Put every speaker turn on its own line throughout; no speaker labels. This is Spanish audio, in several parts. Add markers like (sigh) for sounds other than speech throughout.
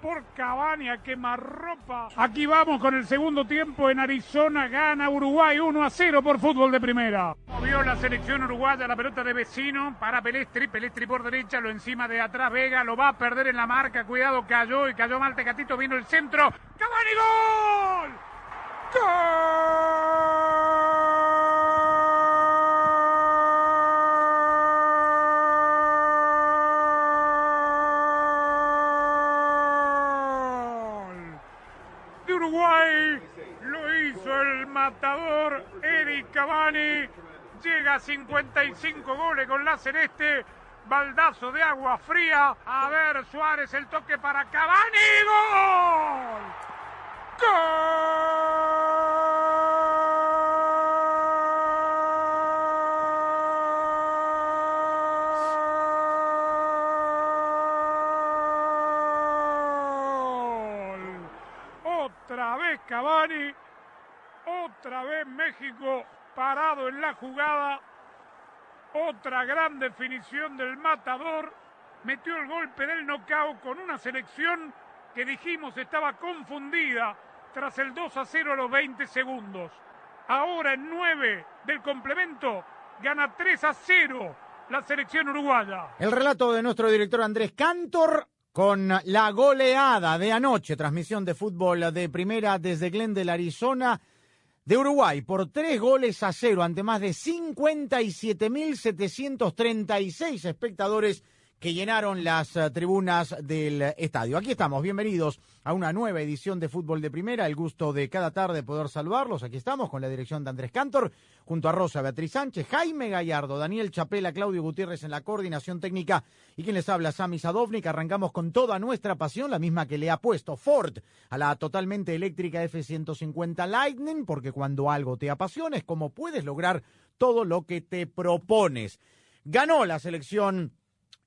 Por Cavani a quemarropa. Aquí vamos con el segundo tiempo en Arizona, gana Uruguay 1 a 0 por fútbol de primera. Movió la selección uruguaya la pelota de vecino para Pelestri, Pelestri por derecha, lo encima de atrás, Vega lo va a perder en la marca, cuidado, cayó y cayó mal Tecatito, vino el centro, Cavani gol. ¡Gol! de Uruguay. Lo matador Eric Cavani. Llega a 55 goles con la celeste. Baldazo de agua fría. A ver, Suárez, el toque para Cavani. ¡Gol! ¡Gol! Otra vez Cavani. Otra vez México parado en la jugada. Otra gran definición del matador. Metió el golpe del knockout con una selección que dijimos estaba confundida tras el 2 a 0 a los 20 segundos. Ahora en 9 del complemento gana 3 a 0 la selección uruguaya.
El relato de nuestro director Andrés Cantor con la goleada de anoche, transmisión de fútbol de primera desde Glendale, Arizona, de Uruguay, por tres goles a cero ante más de 57.736 espectadores que llenaron las eh, tribunas del estadio. Aquí estamos, bienvenidos a una nueva edición de Fútbol de Primera. El gusto de cada tarde poder saludarlos. Aquí estamos con la dirección de Andrés Cantor, junto a Rosa Beatriz Sánchez, Jaime Gallardo, Daniel Chapela, Claudio Gutiérrez en la coordinación técnica y quien les habla, Sami Sadovnik. Arrancamos con toda nuestra pasión, la misma que le ha puesto Ford a la totalmente eléctrica F-150 Lightning, porque cuando algo te apasiona es como puedes lograr todo lo que te propones. Ganó la selección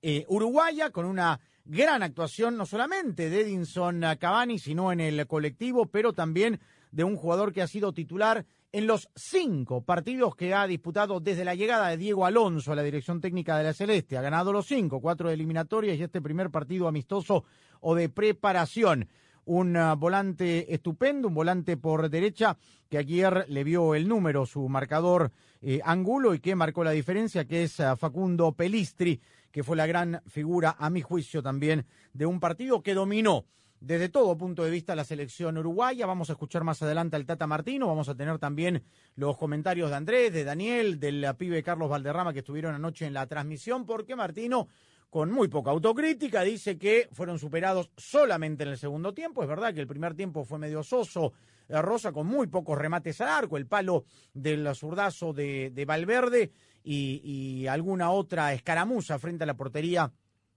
eh, uruguaya con una gran actuación no solamente de Edinson Cavani, sino en el colectivo, pero también de un jugador que ha sido titular en los cinco partidos que ha disputado desde la llegada de Diego Alonso a la dirección técnica de la Celeste. Ha ganado los cinco, cuatro de eliminatorias y este primer partido amistoso o de preparación. Un uh, volante estupendo, un volante por derecha que ayer le vio el número, su marcador eh, Angulo y que marcó la diferencia, que es uh, Facundo Pelistri, que fue la gran figura, a mi juicio también, de un partido que dominó desde todo punto de vista la selección uruguaya. Vamos a escuchar más adelante al Tata Martino, vamos a tener también los comentarios de Andrés, de Daniel, del pibe Carlos Valderrama que estuvieron anoche en la transmisión, porque Martino, con muy poca autocrítica, dice que fueron superados solamente en el segundo tiempo. Es verdad que el primer tiempo fue medio soso, eh, Rosa con muy pocos remates al arco, el palo del zurdazo de, de Valverde y, alguna otra escaramuza frente a la portería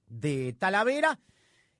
de Talavera.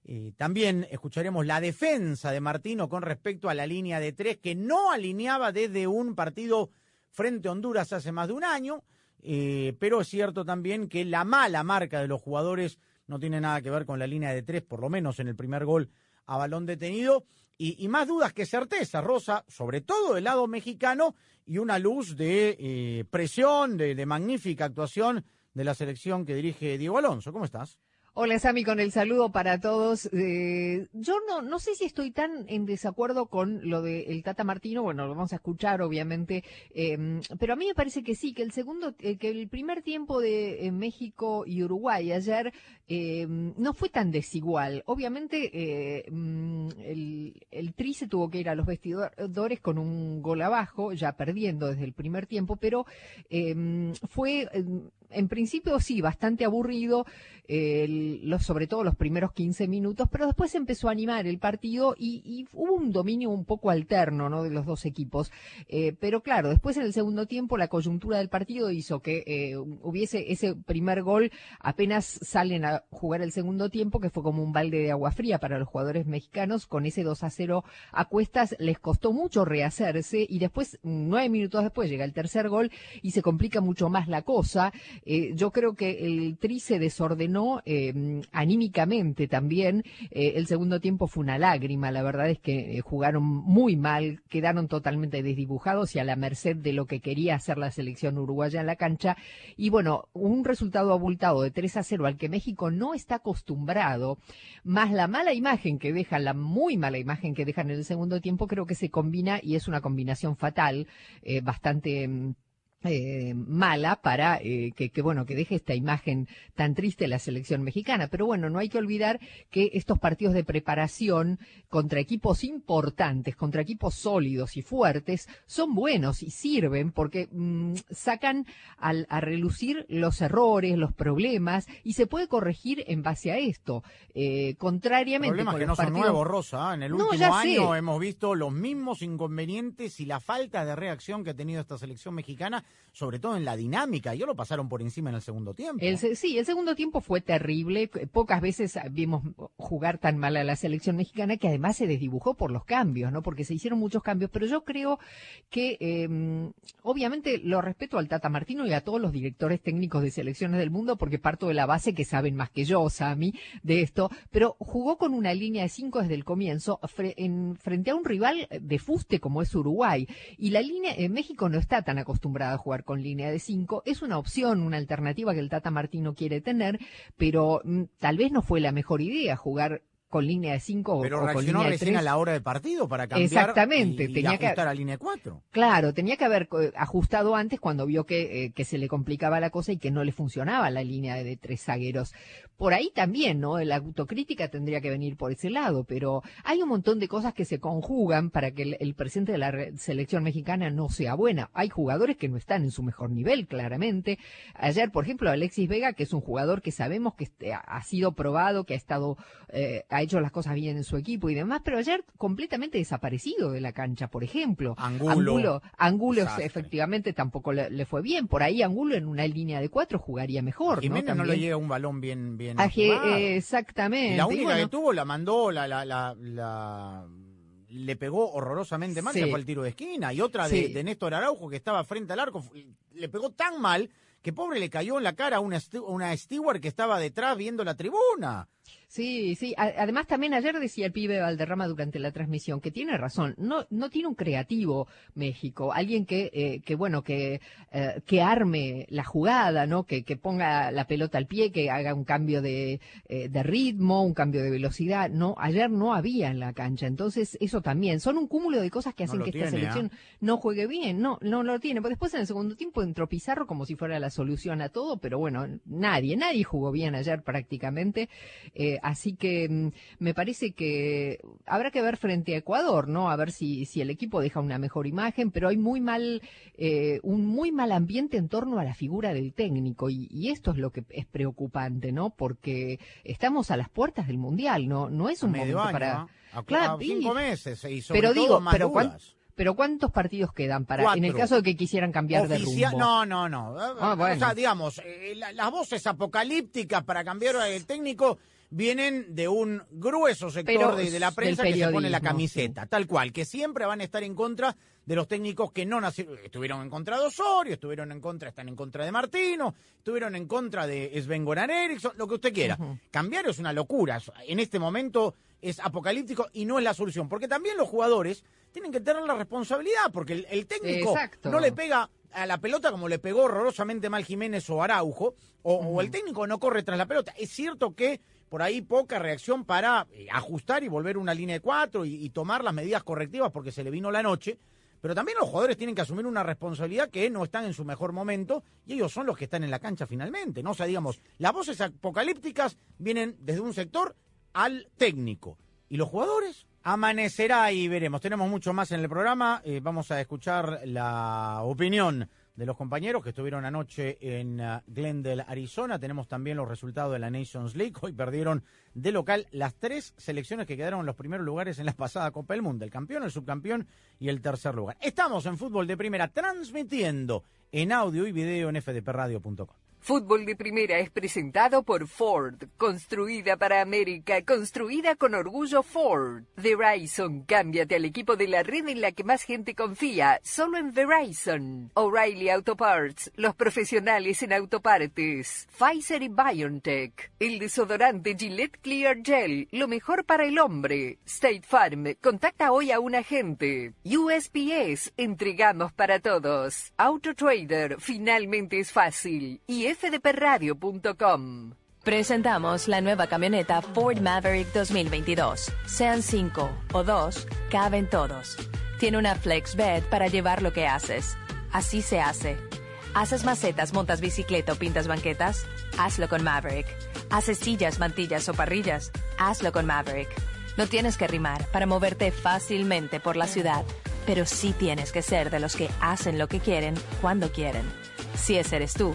Eh, también escucharemos la defensa de Martino con respecto a la línea de tres que no alineaba desde un partido frente a Honduras hace más de un año, eh, pero es cierto también que la mala marca de los jugadores no tiene nada que ver con la línea de tres, por lo menos en el primer gol a balón detenido, y, y más dudas que certeza, Rosa, sobre todo del lado mexicano, y una luz de eh, presión, de, de magnífica actuación de la selección que dirige Diego Alonso. ¿Cómo estás?
Hola Sami, con el saludo para todos. Eh, yo no, no sé si estoy tan en desacuerdo con lo del Tata Martino, bueno, lo vamos a escuchar obviamente, eh, pero a mí me parece que sí, que el segundo, eh, que el primer tiempo de eh, México y Uruguay ayer eh, no fue tan desigual. Obviamente mm, el, el Tri se tuvo que ir a los vestidores con un gol abajo, ya perdiendo desde el primer tiempo, pero eh, fue en principio sí, bastante aburrido, eh, sobre todo los primeros 15 minutos, pero después empezó a animar el partido y, y hubo un dominio un poco alterno ¿no? de los dos equipos. Eh, pero claro, después en el segundo tiempo la coyuntura del partido hizo que eh, hubiese ese primer gol, apenas salen a jugar el segundo tiempo, que fue como un balde de agua fría para los jugadores mexicanos, con ese 2 a 0 a cuestas les costó mucho rehacerse y después, nueve minutos después, llega el tercer gol y se complica mucho más la cosa. Eh, yo creo que el Tri se desordenó eh, anímicamente también. Eh, el segundo tiempo fue una lágrima. La verdad es que eh, jugaron muy mal, quedaron totalmente desdibujados y a la merced de lo que quería hacer la selección uruguaya en la cancha. Y bueno, un resultado abultado de 3 a 0 al que México no está acostumbrado, más la mala imagen que dejan, la muy mala imagen que dejan en el segundo tiempo, creo que se combina y es una combinación fatal, bastante. Eh, mala para eh, que, que, bueno que deje esta imagen tan triste de la selección mexicana pero bueno no hay que olvidar que estos partidos de preparación contra equipos importantes contra equipos sólidos y fuertes son buenos y sirven porque mm, sacan al, a relucir los errores los problemas y se puede corregir en base a esto eh, contrariamente
Problemas
con
que
los
no son
partidos-
nuevos, Rosa. ¿eh? En el último año
sé.
hemos visto los mismos inconvenientes y la falta de reacción que ha tenido esta selección mexicana, sobre todo en la dinámica. Yo lo pasaron por encima en el segundo tiempo.
El sí, el segundo tiempo fue terrible. Pocas veces vimos jugar tan mal a la selección mexicana que además se desdibujó por los cambios, ¿no? Porque se hicieron muchos cambios. Pero yo creo que, eh, obviamente, lo respeto al Tata Martino y a todos los directores técnicos de selecciones del mundo porque parto de la base que saben más que yo, Sami, de esto. Pero jugó con una línea de cinco desde el comienzo fre- en, frente a un rival de fuste como es Uruguay. Y la línea, en México no está tan acostumbrada a jugar con línea de cinco. Es una opción, una alternativa que el Tata Martino quiere tener, pero mm, tal vez no fue la mejor idea jugar con línea de cinco o-
Pero
o con línea de
recién
tres.
a la hora de partido para cambiar
Exactamente,
y, y
tenía que-
ajustar a línea 4.
Claro, tenía que haber eh, ajustado antes cuando vio que, eh, que se le complicaba la cosa y que no le funcionaba la línea de, de tres zagueros. Por ahí también, ¿no? La autocrítica tendría que venir por ese lado, pero hay un montón de cosas que se conjugan para que el, el presente de la selección mexicana no sea buena. Hay jugadores que no están en su mejor nivel, claramente. Ayer, por ejemplo, Alexis Vega, que es un jugador que sabemos que este, ha sido probado, que ha estado, eh, ha hecho las cosas bien en su equipo y demás, pero ayer completamente desaparecido de la cancha, por ejemplo.
Angulo.
Angulo, Angulo efectivamente tampoco le, le fue bien. Por ahí Angulo en una línea de cuatro jugaría mejor,
Jiménez
¿no?
no, le llega un balón bien bien
Aje- eh, exactamente.
La
Y
única
bueno,
que tuvo la mandó, la, la, la, la- le pegó horrorosamente mal,
Sí.
que fue el tiro de esquina. Y otra de,
Sí.
de Néstor Araujo, que estaba frente al arco, le pegó tan mal que pobre le cayó en la cara a una, una steward que estaba detrás viendo la tribuna.
Sí, sí. Además también ayer decía el pibe Valderrama durante la transmisión que tiene razón. No, no tiene un creativo México, alguien que, eh, que bueno, que, eh, que arme la jugada, ¿no? Que, que ponga la pelota al pie, que haga un cambio de, eh, de ritmo, un cambio de velocidad. No, ayer no había en la cancha. Entonces eso también son un cúmulo de cosas que hacen que esta selección no juegue bien. No, no lo tiene. Pero después en el segundo tiempo entró Pizarro como si fuera la solución a todo, pero bueno, nadie, nadie jugó bien ayer prácticamente. Eh, así que mm, me parece que habrá que ver frente a Ecuador, ¿no? A ver si, si el equipo deja una mejor imagen, pero hay muy mal, eh, un muy mal ambiente en torno a la figura del técnico y, y esto es lo que es preocupante, ¿no? Porque estamos a las puertas del mundial, ¿no? No es un
medio
momento
año,
para.
a,
Claro,
a cinco
y-
meses. Y sobre
Pero
todo
digo,
más
pero
dudas.
Pero ¿cuántos partidos quedan para, en el caso de que quisieran cambiar de rumbo?
No, no, no.
Ah, bueno.
O sea, digamos, eh, la- las voces apocalípticas para cambiar el técnico vienen de un grueso sector de, de la prensa que se pone la camiseta, tal cual, que siempre van a estar en contra de los técnicos que no nacieron, estuvieron en contra de Osorio, estuvieron en contra, están en contra de Martino, estuvieron en contra de Sven Goran Eriksson, lo que usted quiera. Cambiar es una locura, en este momento es apocalíptico y no es la solución, porque también los jugadores tienen que tener la responsabilidad, porque el, el técnico
Exacto.
no le pega a la pelota como le pegó horrorosamente mal Jiménez o Araujo, o, o el técnico no corre tras la pelota. Es cierto que por ahí poca reacción para eh, ajustar y volver una línea de cuatro y, tomar las medidas correctivas porque se le vino la noche. Pero también los jugadores tienen que asumir una responsabilidad que no están en su mejor momento y ellos son los que están en la cancha finalmente. No o sea, digamos, las voces apocalípticas vienen desde un sector al técnico. ¿Y los jugadores? Amanecerá y veremos. Tenemos mucho más en el programa. Eh, vamos a escuchar la opinión de los compañeros que estuvieron anoche en uh, Glendale, Arizona. Tenemos también los resultados de la Nations League. Hoy perdieron de local las tres selecciones que quedaron en los primeros lugares en la pasada Copa del Mundo. El campeón, el subcampeón y el tercer lugar. Estamos en fútbol de primera transmitiendo en audio y video en fdpradio.com.
Fútbol de Primera es presentado por Ford, construida para América, construida con orgullo Ford. Verizon, cámbiate al equipo de la red en la que más gente confía, solo en Verizon. O'Reilly Auto Parts, los profesionales en autopartes. Pfizer y BioNTech, el desodorante Gillette Clear Gel, lo mejor para el hombre. State Farm, contacta hoy a un agente. USPS, entregamos para todos. AutoTrader, finalmente es fácil. Y fdpradio.com.
Presentamos la nueva camioneta Ford Maverick 2022. Sean cinco o dos, caben todos. Tiene una flex bed para llevar lo que haces. Así se hace. ¿Haces macetas, montas bicicleta o pintas banquetas? Hazlo con Maverick. ¿Haces sillas, mantillas o parrillas? Hazlo con Maverick. No tienes que rimar para moverte fácilmente por la ciudad, pero sí tienes que ser de los que hacen lo que quieren cuando quieren. Si ese eres tú,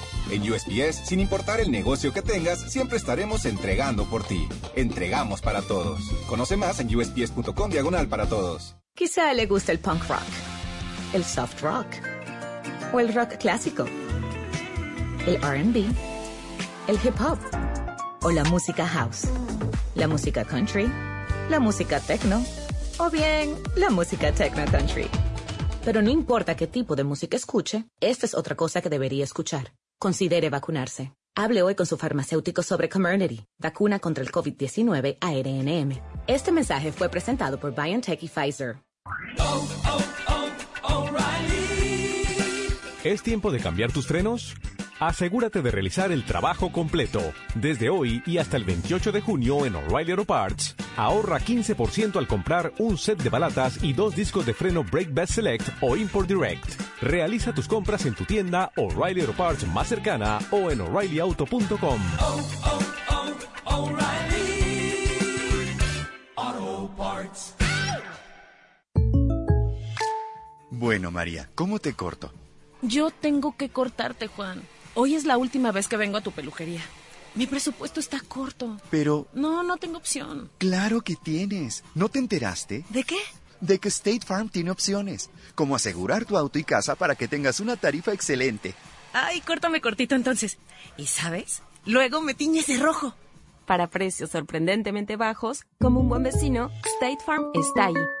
En USPS, sin importar el negocio que tengas, siempre estaremos entregando por ti. Entregamos para todos. Conoce más en usps.com diagonal para todos.
Quizá le guste el punk rock, el soft rock o el rock clásico, el RB, el hip hop o la música house, la música country, la música techno o bien la música techno country. Pero no importa qué tipo de música escuche, esta es otra cosa que debería escuchar considere vacunarse. Hable hoy con su farmacéutico sobre Comirnaty, vacuna contra el COVID-19 ARNM. Este mensaje fue presentado por BioNTech y Pfizer.
¿Es tiempo de cambiar tus frenos? Asegúrate de realizar el trabajo completo. Desde hoy y hasta el 28 de junio en O'Reilly Auto Parts, ahorra 15% al comprar un set de balatas y dos discos de freno Brake Best Select o Import Direct. Realiza tus compras en tu tienda O'Reilly Auto Parts más cercana o en o'ReillyAuto.com.
Bueno, María, ¿cómo te corto?
Yo tengo que cortarte, Juan. Hoy es la última vez que vengo a tu peluquería. Mi presupuesto está corto.
Pero...
No, no tengo opción.
Claro que tienes. ¿No te enteraste?
¿De qué?
De que State Farm tiene opciones, como asegurar tu auto y casa para que tengas una tarifa excelente.
Ay, córtame cortito entonces. ¿Y sabes? Luego me tiñes de rojo.
Para precios sorprendentemente bajos, como un buen vecino, State Farm está ahí.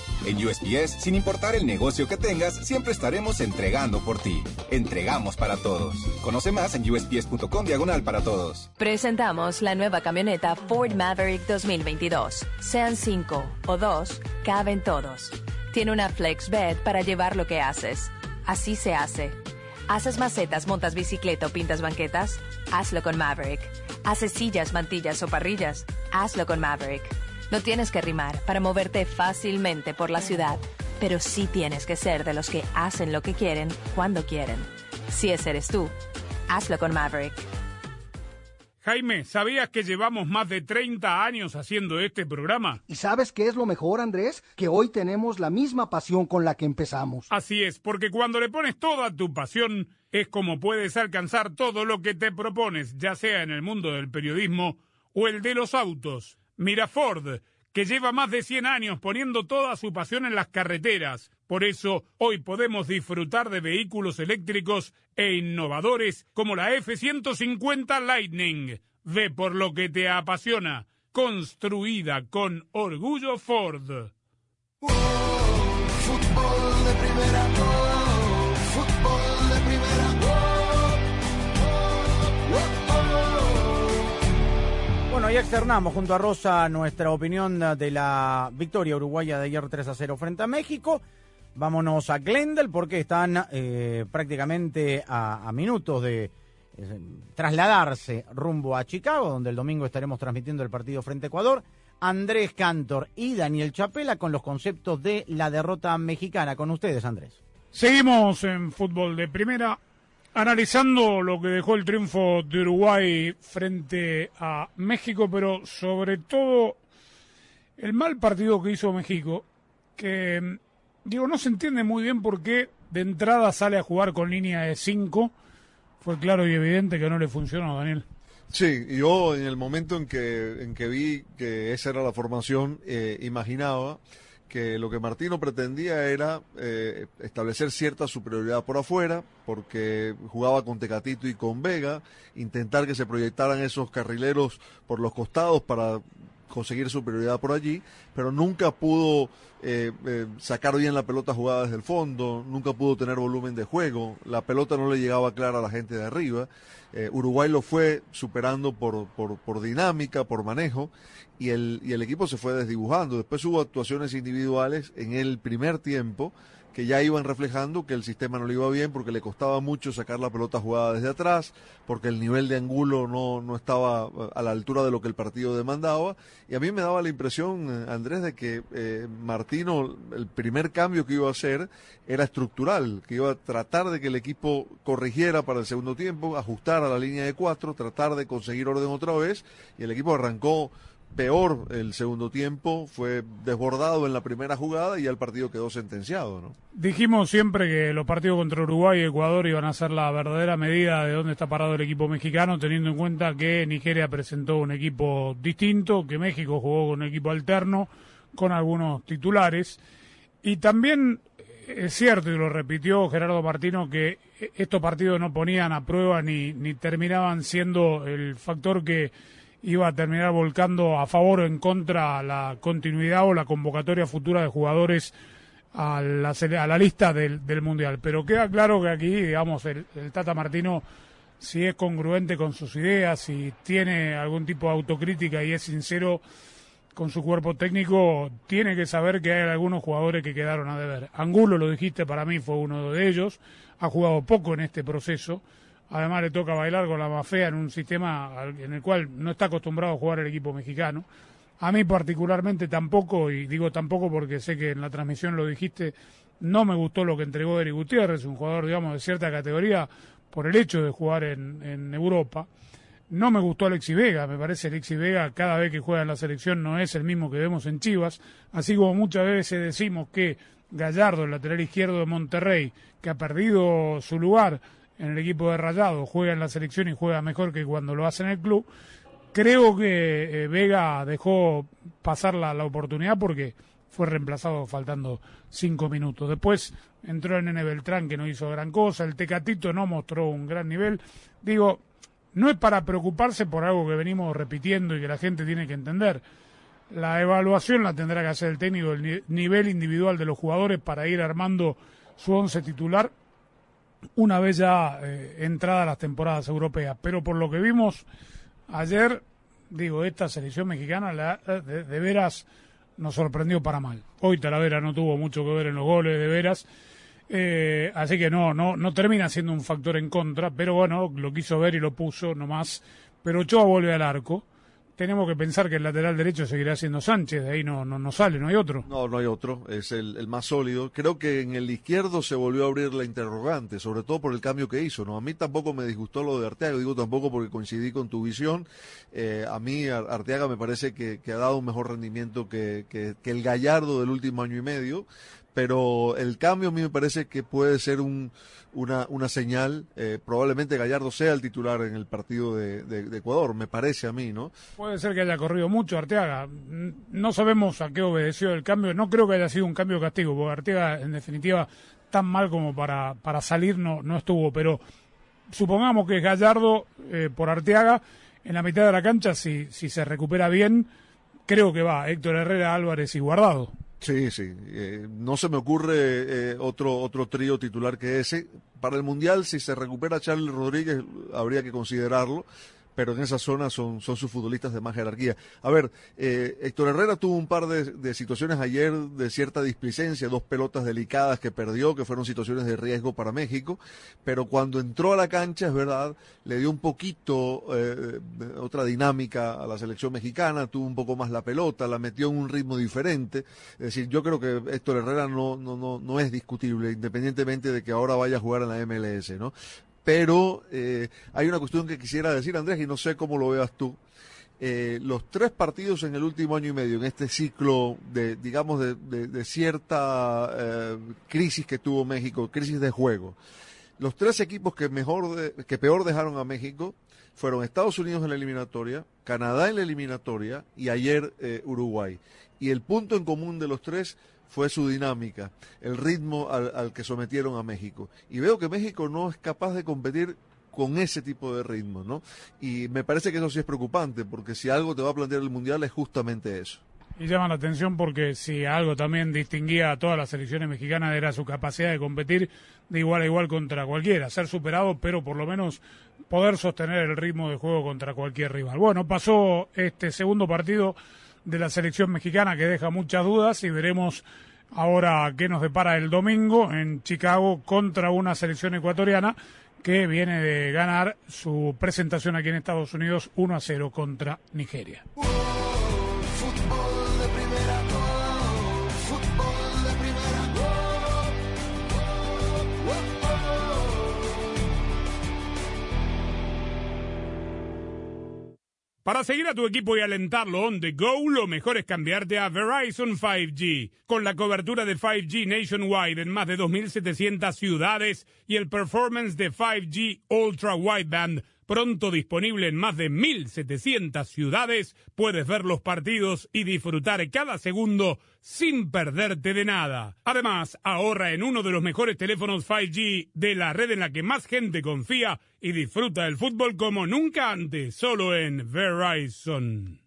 En USPS, sin importar el negocio que tengas, siempre estaremos entregando por ti. Entregamos para todos. Conoce más en usps.com diagonal para todos.
Presentamos la nueva camioneta Ford Maverick 2022. Sean cinco o dos, caben todos. Tiene una flex bed para llevar lo que haces. Así se hace. ¿Haces macetas, montas bicicleta o pintas banquetas? Hazlo con Maverick. ¿Haces sillas, mantillas o parrillas? Hazlo con Maverick. No tienes que rimar para moverte fácilmente por la ciudad, pero sí tienes que ser de los que hacen lo que quieren cuando quieren. Si ese eres tú, hazlo con Maverick.
Jaime, ¿sabías que llevamos más de 30 años haciendo este programa?
¿Y sabes qué es lo mejor, Andrés? Que hoy tenemos la misma pasión con la que empezamos.
Así es, porque cuando le pones toda tu pasión, es como puedes alcanzar todo lo que te propones, ya sea en el mundo del periodismo o el de los autos. Mira Ford, que lleva más de 100 años poniendo toda su pasión en las carreteras. Por eso, hoy podemos disfrutar de vehículos eléctricos e innovadores como la F-150 Lightning. Ve por lo que te apasiona. Construida con orgullo Ford.
Bueno, ya externamos junto a Rosa nuestra opinión de la victoria uruguaya de ayer 3 a 0 frente a México. Vámonos a Glendale porque están eh, prácticamente a, a minutos de eh, trasladarse rumbo a Chicago, donde el domingo estaremos transmitiendo el partido frente a Ecuador. Andrés Cantor y Daniel Chapela con los conceptos de la derrota mexicana. Con ustedes, Andrés.
Seguimos en fútbol de primera, analizando lo que dejó el triunfo de Uruguay frente a México, pero sobre todo el mal partido que hizo México, que digo, no se entiende muy bien por qué de entrada sale a jugar con línea de 5. Fue claro y evidente que no le funcionó, Daniel.
Sí, yo en el momento en que, en que vi que esa era la formación, eh, imaginaba que lo que Martino pretendía era eh, establecer cierta superioridad por afuera, porque jugaba con Tecatito y con Vega, intentar que se proyectaran esos carrileros por los costados para conseguir superioridad por allí, pero nunca pudo eh, eh, sacar bien la pelota jugada desde el fondo, nunca pudo tener volumen de juego, la pelota no le llegaba clara a la gente de arriba. Eh, Uruguay lo fue superando por, por, por dinámica, por manejo, y el, y el equipo se fue desdibujando. Después hubo actuaciones individuales en el primer tiempo que ya iban reflejando que el sistema no le iba bien porque le costaba mucho sacar la pelota jugada desde atrás, porque el nivel de angulo no, no estaba eh, a la altura de lo que el partido demandaba. Y a mí me daba la impresión, eh, Andrés, de que eh, Martino, el primer cambio que iba a hacer era estructural, que iba a tratar de que el equipo corrigiera para el segundo tiempo, ajustar a la línea de cuatro, tratar de conseguir orden otra vez, y el equipo arrancó peor el segundo tiempo, fue desbordado en la primera jugada y ya el partido quedó sentenciado, ¿no?
Dijimos siempre que los partidos contra Uruguay y Ecuador iban a ser la verdadera medida de dónde está parado el equipo mexicano, teniendo en cuenta que Nigeria presentó un equipo distinto, que México jugó con un equipo alterno, con algunos titulares. Y también es cierto, y lo repitió Gerardo Martino, que estos partidos no ponían a prueba ni, ni terminaban siendo el factor que iba a terminar volcando a favor o en contra la continuidad o la convocatoria futura de jugadores a la, a la lista del, del, Mundial. Pero queda claro que aquí, digamos, el, el, Tata Martino, si es congruente con sus ideas, si tiene algún tipo de autocrítica y es sincero con su cuerpo técnico, tiene que saber que hay algunos jugadores que quedaron a deber. Angulo, lo dijiste, para mí fue uno de ellos, ha jugado poco en este proceso Además le toca bailar con la mafia en un sistema en el cual no está acostumbrado a jugar el equipo mexicano. A mí particularmente tampoco, y digo tampoco porque sé que en la transmisión lo dijiste, no me gustó lo que entregó Eric Gutiérrez, un jugador, digamos, de cierta categoría, por el hecho de jugar en, en Europa. No me gustó Alexi Vega, me parece Alexi Vega cada vez que juega en la selección no es el mismo que vemos en Chivas, así como muchas veces decimos que Gallardo, el lateral izquierdo de Monterrey, que ha perdido su lugar, en el equipo de Rayado, juega en la selección y juega mejor que cuando lo hace en el club. Creo que eh, Vega dejó pasar la, oportunidad porque fue reemplazado faltando cinco minutos. Después entró el Nene Beltrán que no hizo gran cosa, el Tecatito no mostró un gran nivel. Digo, no es para preocuparse por algo que venimos repitiendo y que la gente tiene que entender. La evaluación la tendrá que hacer el técnico, el nivel individual de los jugadores para ir armando su once titular una vez ya eh, entradas las temporadas europeas. Pero por lo que vimos ayer, digo, esta selección mexicana de, veras nos sorprendió para mal. Hoy Talavera no tuvo mucho que ver en los goles, de veras. Eh, así que no, no, no termina siendo un factor en contra, pero bueno, lo quiso ver y lo puso nomás. Pero Ochoa vuelve al arco tenemos que pensar que el lateral derecho seguirá siendo Sánchez, de ahí no, no, no sale, no hay otro.
No, no hay otro, es el, el, más sólido. Creo que en el izquierdo se volvió a abrir la interrogante, sobre todo por el cambio que hizo. ¿no? A mí tampoco me disgustó lo de Arteaga, digo tampoco porque coincidí con tu visión. Eh, a mí Arteaga me parece que, que, ha dado un mejor rendimiento que, que, que el Gallardo del último año y medio pero el cambio a mí me parece que puede ser un, una, una señal. Eh, probablemente Gallardo sea el titular en el partido de, de, Ecuador, me parece a mí, ¿no?
Puede ser que haya corrido mucho Arteaga. No sabemos a qué obedeció el cambio. No creo que haya sido un cambio de castigo, porque Arteaga, en definitiva, tan mal como para, para salir no, no estuvo. Pero supongamos que Gallardo eh, por Arteaga en la mitad de la cancha, si, si se recupera bien, creo que va Héctor Herrera, Álvarez y Guardado.
Sí, sí. Eh, no se me ocurre eh, otro otro trío titular que ese. Para el Mundial, si se recupera Charles Rodríguez, habría que considerarlo pero en esa zona son, son sus futbolistas de más jerarquía. A ver, eh, Héctor Herrera tuvo un par de, de, situaciones ayer de cierta displicencia, dos pelotas delicadas que perdió, que fueron situaciones de riesgo para México, pero cuando entró a la cancha, es verdad, le dio un poquito eh, otra dinámica a la selección mexicana, tuvo un poco más la pelota, la metió en un ritmo diferente. Es decir, yo creo que Héctor Herrera no, no, no, no es discutible, independientemente de que ahora vaya a jugar en la MLS, ¿no? Pero eh, hay una cuestión que quisiera decir, Andrés, y no sé cómo lo veas tú. Eh, los tres partidos en el último año y medio, en este ciclo de, digamos, de, cierta eh, crisis que tuvo México, crisis de juego, los tres equipos que mejor, de, que peor dejaron a México fueron Estados Unidos en la eliminatoria, Canadá en la eliminatoria y ayer eh, Uruguay. Y el punto en común de los tres fue su dinámica, el ritmo al, al, que sometieron a México. Y veo que México no es capaz de competir con ese tipo de ritmo, ¿no? Y me parece que eso sí es preocupante, porque si algo te va a plantear el Mundial es justamente eso.
Y llama la atención porque si algo también distinguía a todas las selecciones mexicanas era su capacidad de competir de igual a igual contra cualquiera, ser superado, pero por lo menos poder sostener el ritmo de juego contra cualquier rival. Bueno, pasó este segundo partido de la selección mexicana que deja muchas dudas y veremos ahora qué nos depara el domingo en Chicago contra una selección ecuatoriana que viene de ganar su presentación aquí en Estados Unidos 1 a 0 contra Nigeria. Para seguir a tu equipo y alentarlo on the go, lo mejor es cambiarte a Verizon 5G. Con la cobertura de 5G nationwide en más de 2.700 ciudades y el performance de 5G Ultra Wideband pronto disponible en más de 1.700 ciudades, puedes ver los partidos y disfrutar cada segundo sin perderte de nada. Además, ahorra en uno de los mejores teléfonos 5G de la red en la que más gente confía y disfruta el fútbol como nunca antes, solo en Verizon.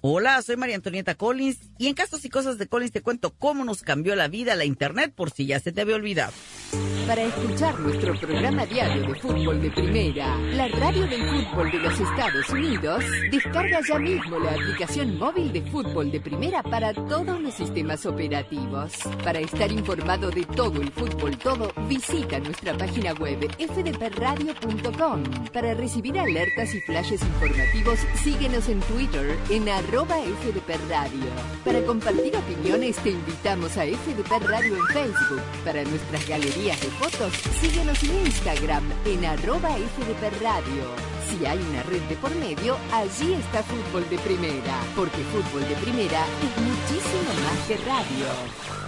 Hola, soy María Antonieta Collins y en Casos y Cosas de Collins te cuento cómo nos cambió la vida la Internet por si ya se te había olvidado.
Para escuchar nuestro programa diario de fútbol de primera, la radio del fútbol de los Estados Unidos, descarga ya mismo la aplicación móvil de fútbol de primera para todos los sistemas operativos. Para estar informado de todo el fútbol todo, visita nuestra página web fdpradio.com. Para recibir alertas y flashes informativos, síguenos en Twitter en FDP Radio. Para compartir opiniones te invitamos a FDP Radio en Facebook. Para nuestras galerías de fotos, síguenos en Instagram en arroba FDP Radio. Si hay una red de por medio, allí está Fútbol de Primera, porque Fútbol de Primera es muchísimo más que radio.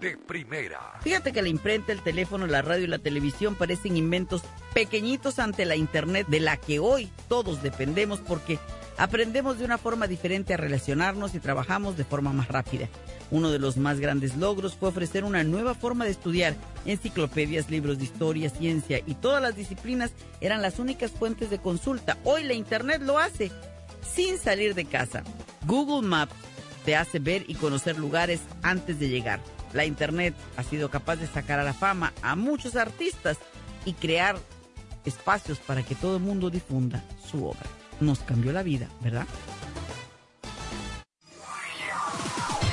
De primera.
Fíjate que la imprenta, el teléfono, la radio y la televisión parecen inventos pequeñitos ante la Internet de la que hoy todos dependemos porque aprendemos de una forma diferente a relacionarnos y trabajamos de forma más rápida. Uno de los más grandes logros fue ofrecer una nueva forma de estudiar. Enciclopedias, libros de historia, ciencia y todas las disciplinas eran las únicas fuentes de consulta. Hoy la Internet lo hace sin salir de casa. Google Maps te hace ver y conocer lugares antes de llegar. La Internet ha sido capaz de sacar a la fama a muchos artistas y crear espacios para que todo el mundo difunda su obra. Nos cambió la vida, ¿verdad?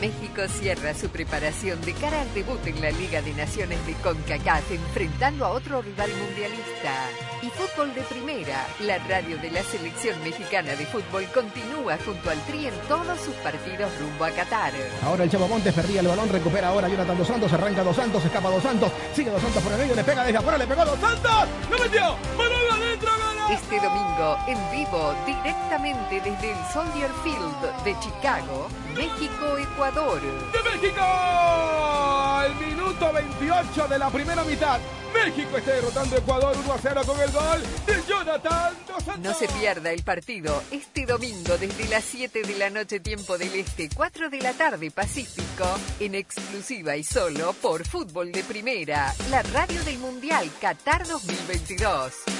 México cierra su preparación de cara al debut en la Liga de Naciones de CONCACAF enfrentando a otro rival mundialista. Y fútbol de primera, la radio de la selección mexicana de fútbol continúa junto al Tri en todos sus partidos rumbo a Qatar.
Ahora el Chavo Montes perdía el balón, recupera ahora Jonathan Dos Santos, arranca Dos Santos, escapa Dos Santos, sigue Dos Santos por el medio, le pega desde afuera, le pegó Dos Santos, ¡lo metió! ¡Balón!
Este domingo, en vivo, directamente desde el Soldier Field de Chicago, México-Ecuador.
¡De México! Al minuto 28 de la primera mitad. México está derrotando a Ecuador 1 a 0 con el gol de Jonathan Dos Santos.
No se pierda el partido este domingo desde las 7 de la noche tiempo del Este, 4 de la tarde Pacífico, en exclusiva y solo por Fútbol de Primera, la radio del Mundial Qatar 2022.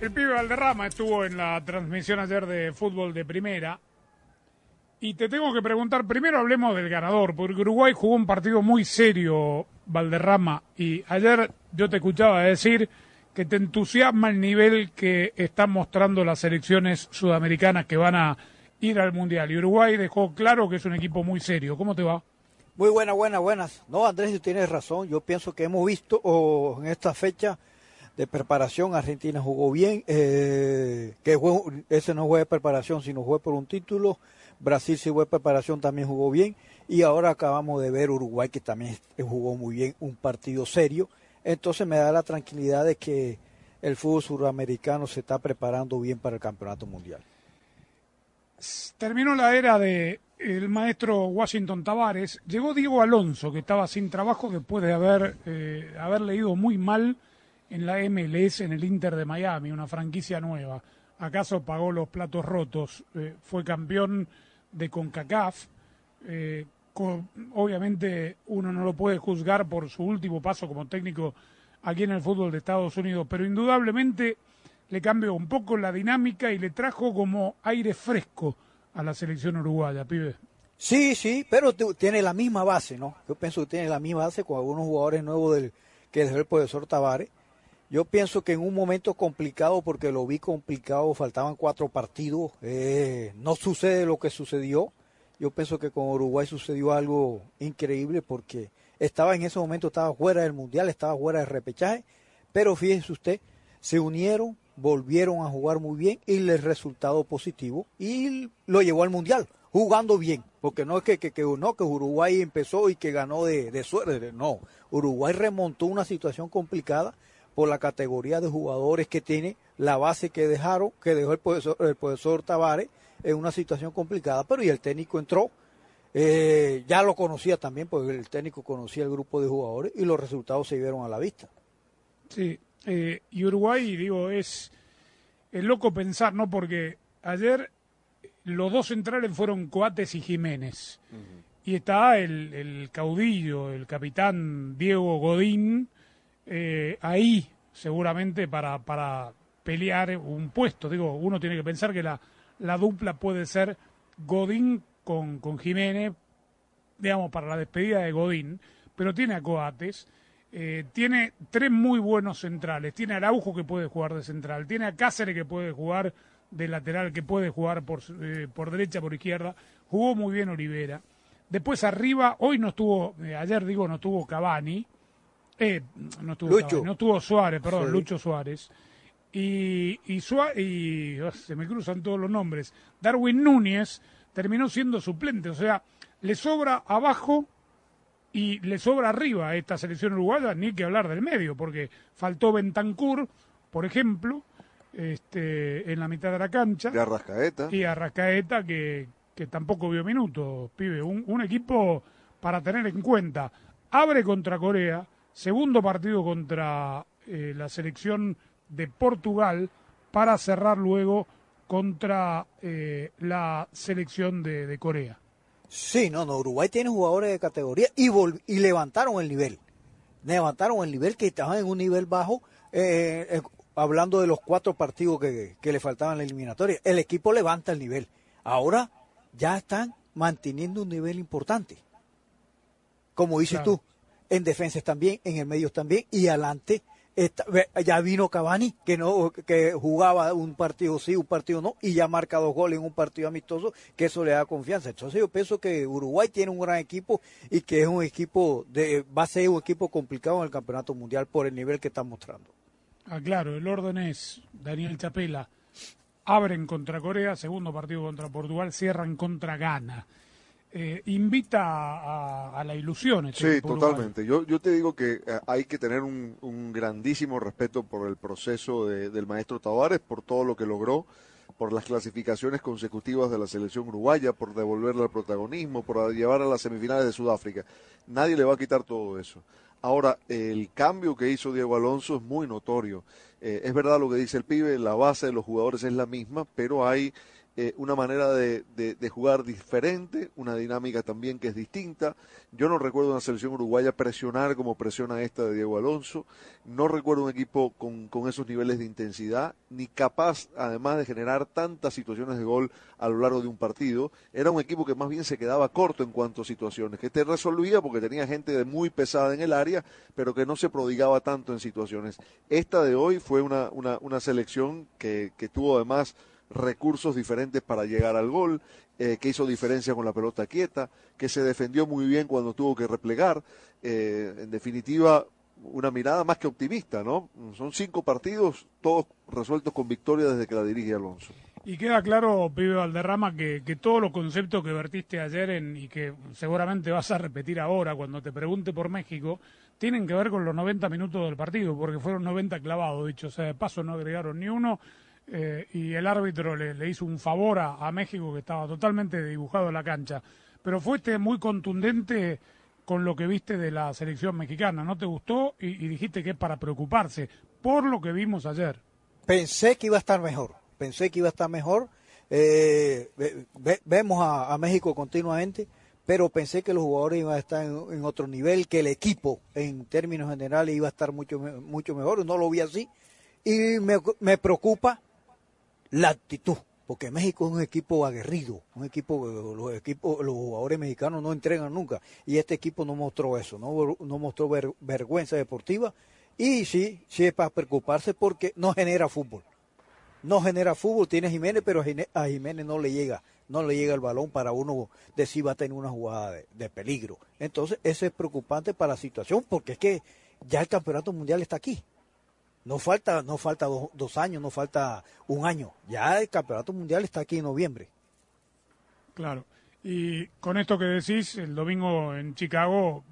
El pibe Valderrama estuvo en la transmisión ayer de fútbol de primera. Y te tengo que preguntar, primero hablemos del ganador, porque Uruguay jugó un partido muy serio, Valderrama, y ayer yo te escuchaba decir que te entusiasma el nivel que están mostrando las selecciones sudamericanas que van a ir al Mundial. Y Uruguay dejó claro que es un equipo muy serio. ¿Cómo te va?
Muy buenas, buenas, buenas. No, Andrés, tú tienes razón. Yo pienso que hemos visto en esta fecha de preparación, Argentina jugó bien, eh, que ese no fue de preparación, sino fue por un título. Brasil sí fue de preparación, también jugó bien. Y ahora acabamos de ver Uruguay, que también jugó muy bien, un partido serio. Entonces me da la tranquilidad de que el fútbol sudamericano se está preparando bien para el campeonato mundial.
Terminó la era de el maestro Washington Tavares. Llegó Diego Alonso, que estaba sin trabajo después de haber, eh, haberle ido muy mal en la MLS, en el Inter de Miami, una franquicia nueva. ¿Acaso pagó los platos rotos? Eh, fue campeón de CONCACAF. Eh, obviamente uno no lo puede juzgar por su último paso como técnico aquí en el fútbol de Estados Unidos, pero indudablemente le cambió un poco la dinámica y le trajo como aire fresco a la selección uruguaya, pibe.
Sí, sí, pero tiene la misma base, ¿no? Yo pienso que tiene la misma base con algunos jugadores nuevos del, que dejó el profesor Tavares. Yo pienso que en un momento complicado, porque lo vi complicado, faltaban cuatro partidos, eh, no sucede lo que sucedió. Yo pienso que con Uruguay sucedió algo increíble porque estaba en ese momento, estaba fuera del Mundial, estaba fuera del repechaje, pero fíjense usted, se unieron, volvieron a jugar muy bien y el resultado positivo y lo llevó al Mundial, jugando bien, porque no es que, que, que, no, que Uruguay empezó y que ganó de, de suerte, no, Uruguay remontó una situación complicada por la categoría de jugadores que tiene, la base que dejaron, que dejó el profesor, el profesor Tavares, en una situación complicada, pero y el técnico entró, eh, ya lo conocía también, porque el técnico conocía el grupo de jugadores y los resultados se vieron a la vista.
Sí, eh, y Uruguay, digo, es, es loco pensar, ¿no? Porque ayer los dos centrales fueron Coates y Jiménez. Y está el, el, caudillo, el capitán Diego Godín, eh, ahí seguramente para, para pelear un puesto. Digo, uno tiene que pensar que la, la dupla puede ser Godín con, con Jiménez, digamos, para la despedida de Godín, pero tiene a Coates. Eh, tiene tres muy buenos centrales. Tiene a Araujo que puede jugar de central. Tiene a Cáceres que puede jugar de lateral, que puede jugar por, eh, por derecha, por izquierda. Jugó muy bien Olivera. Después arriba, hoy no estuvo, eh, ayer digo, no estuvo Cavani, eh, no estuvo Cavani, no estuvo Suárez, perdón,
Sí.
Lucho Suárez. Y, y, Sua- y oh, se me cruzan todos los nombres. Darwin Núñez terminó siendo suplente, o sea, le sobra abajo y le sobra arriba a esta selección uruguaya, ni que hablar del medio, porque faltó Bentancur, por ejemplo, este, en la mitad de la cancha.
De Arrascaeta.
Y Arrascaeta, que, que tampoco vio minutos, pibe. Un, un equipo para tener en cuenta. Abre contra Corea, segundo partido contra eh, la selección de Portugal, para cerrar luego contra eh, la selección de, de Corea.
Sí, no, no, Uruguay tiene jugadores de categoría y, vol- y levantaron el nivel. Levantaron el nivel que estaban en un nivel bajo, eh, eh, hablando de los cuatro partidos que, que le faltaban en la eliminatoria. El equipo levanta el nivel. Ahora ya están manteniendo un nivel importante. Como dices
Claro.
tú, en defensas también, en el medio también, y adelante ya vino Cavani, que no que jugaba un partido sí, un partido no, y ya marca dos goles en un partido amistoso, que eso le da confianza. Entonces yo pienso que Uruguay tiene un gran equipo y que es un equipo, va a ser un equipo complicado en el Campeonato Mundial por el nivel que está mostrando.
Ah, claro, el orden es Daniel Chapela. Abren contra Corea, segundo partido contra Portugal, cierran contra Ghana. Eh, invita a, a la ilusión. este
Sí,
uruguayo.
totalmente. Yo, yo te digo que eh, hay que tener un, un grandísimo respeto por el proceso de- del maestro Tavares, por todo lo que logró, por las clasificaciones consecutivas de la selección uruguaya, por devolverle el protagonismo, por llevar a las semifinales de Sudáfrica. Nadie le va a quitar todo eso. Ahora, el cambio que hizo Diego Alonso es muy notorio. Eh, es verdad lo que dice el pibe, la base de los jugadores es la misma, pero hay eh, una manera de, de- jugar diferente, una dinámica también que es distinta. Yo no recuerdo una selección uruguaya presionar como presiona esta de Diego Alonso. No recuerdo un equipo con, con esos niveles de intensidad, ni capaz además de generar tantas situaciones de gol a lo largo de un partido. Era un equipo que más bien se quedaba corto en cuanto a situaciones, que te resolvía porque tenía gente de muy pesada en el área, pero que no se prodigaba tanto en situaciones. Esta de hoy fue una, una, una selección que, que tuvo además recursos diferentes para llegar al gol, eh, que hizo diferencia con la pelota quieta, que se defendió muy bien cuando tuvo que replegar. Eh, en definitiva, una mirada más que optimista, ¿no? Son cinco partidos, todos resueltos con victoria desde que la dirige Alonso.
Y queda claro, pibe Valderrama, que, que todos los conceptos que vertiste ayer en, y que seguramente vas a repetir ahora cuando te pregunte por México, tienen que ver con los 90 minutos del partido, porque fueron 90 clavados, dicho sea de paso, no agregaron ni uno, eh, y el árbitro le, le hizo un favor a, México que estaba totalmente dibujado en la cancha. Pero fuiste muy contundente con lo que viste de la selección mexicana, ¿no te gustó? Y, dijiste que es para preocuparse por lo que vimos ayer.
Pensé que iba a estar mejor, pensé que iba a estar mejor. Eh, ve- ve- vemos a, México continuamente, pero pensé que los jugadores iban a estar en, en otro nivel, que el equipo en términos generales iba a estar mucho, mucho mejor. No lo vi así. Y me, me preocupa la actitud, porque México es un equipo aguerrido, un equipo, los equipos, los jugadores mexicanos no entregan nunca, y este equipo no mostró eso, no, no mostró ver- vergüenza deportiva, y sí, sí es para preocuparse porque no genera fútbol. No genera fútbol, tiene Jiménez, pero a Jiménez no le llega, no le llega el balón para uno decir va a tener una jugada de, de peligro. Entonces, eso es preocupante para la situación, porque es que ya el campeonato mundial está aquí. No falta, no falta dos, dos años, no falta un año. Ya el campeonato mundial está aquí en noviembre.
Claro. Y con esto que decís, el domingo en Chicago,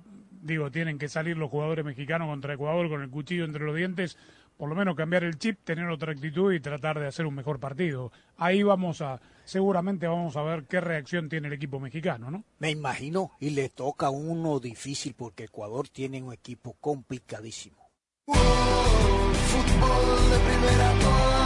digo, tienen que salir los jugadores mexicanos contra Ecuador con el cuchillo entre los dientes por lo menos cambiar el chip, tener otra actitud y tratar de hacer un mejor partido. Ahí vamos a, seguramente vamos a ver qué reacción tiene el equipo mexicano, ¿no?
Me imagino, y le toca uno difícil porque Ecuador tiene un equipo complicadísimo.
Fútbol de primera, oh,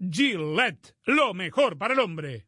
Gillette, lo mejor para el hombre.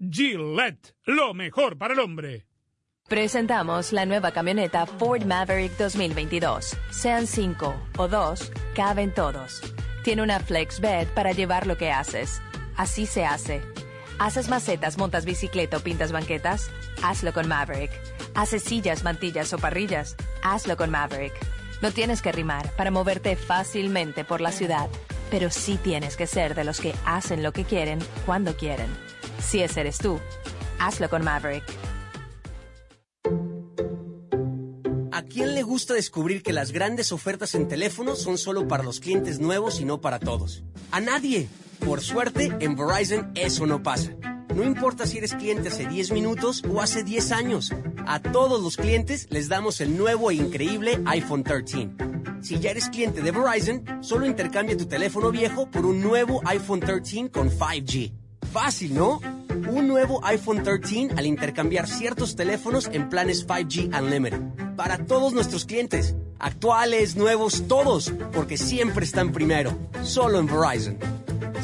Gillette, lo mejor para el hombre.
Presentamos la nueva camioneta Ford Maverick 2022. Sean cinco o dos, caben todos. Tiene una flex bed para llevar lo que haces. Así se hace. ¿Haces macetas, montas bicicleta o pintas banquetas? Hazlo con Maverick. ¿Haces sillas, mantillas o parrillas? Hazlo con Maverick. No tienes que rimar para moverte fácilmente por la ciudad, pero sí tienes que ser de los que hacen lo que quieren cuando quieren. Si ese eres tú, hazlo con Maverick.
¿A quién le gusta descubrir que las grandes ofertas en teléfono son solo para los clientes nuevos y no para todos? A nadie. Por suerte, en Verizon eso no pasa. No importa si eres cliente hace 10 minutos o hace 10 años. A todos los clientes les damos el nuevo e increíble iPhone 13. Si ya eres cliente de Verizon, solo intercambia tu teléfono viejo por un nuevo iPhone 13 con 5G. Fácil, ¿no? Un nuevo iPhone 13 al intercambiar ciertos teléfonos en planes 5G Unlimited. Para todos nuestros clientes. Actuales, nuevos, todos. Porque siempre están primero. Solo en Verizon.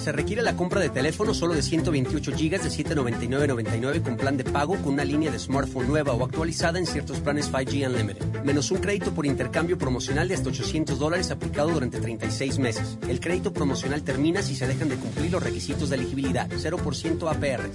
Se requiere la compra de teléfono solo de 128 GB de 799.99 con plan de pago con una línea de smartphone nueva o actualizada en ciertos planes 5G Unlimited. Menos un crédito por intercambio promocional de hasta 800 dólares aplicado durante 36 meses. El crédito promocional termina si se dejan de cumplir los requisitos de elegibilidad. 0% APR.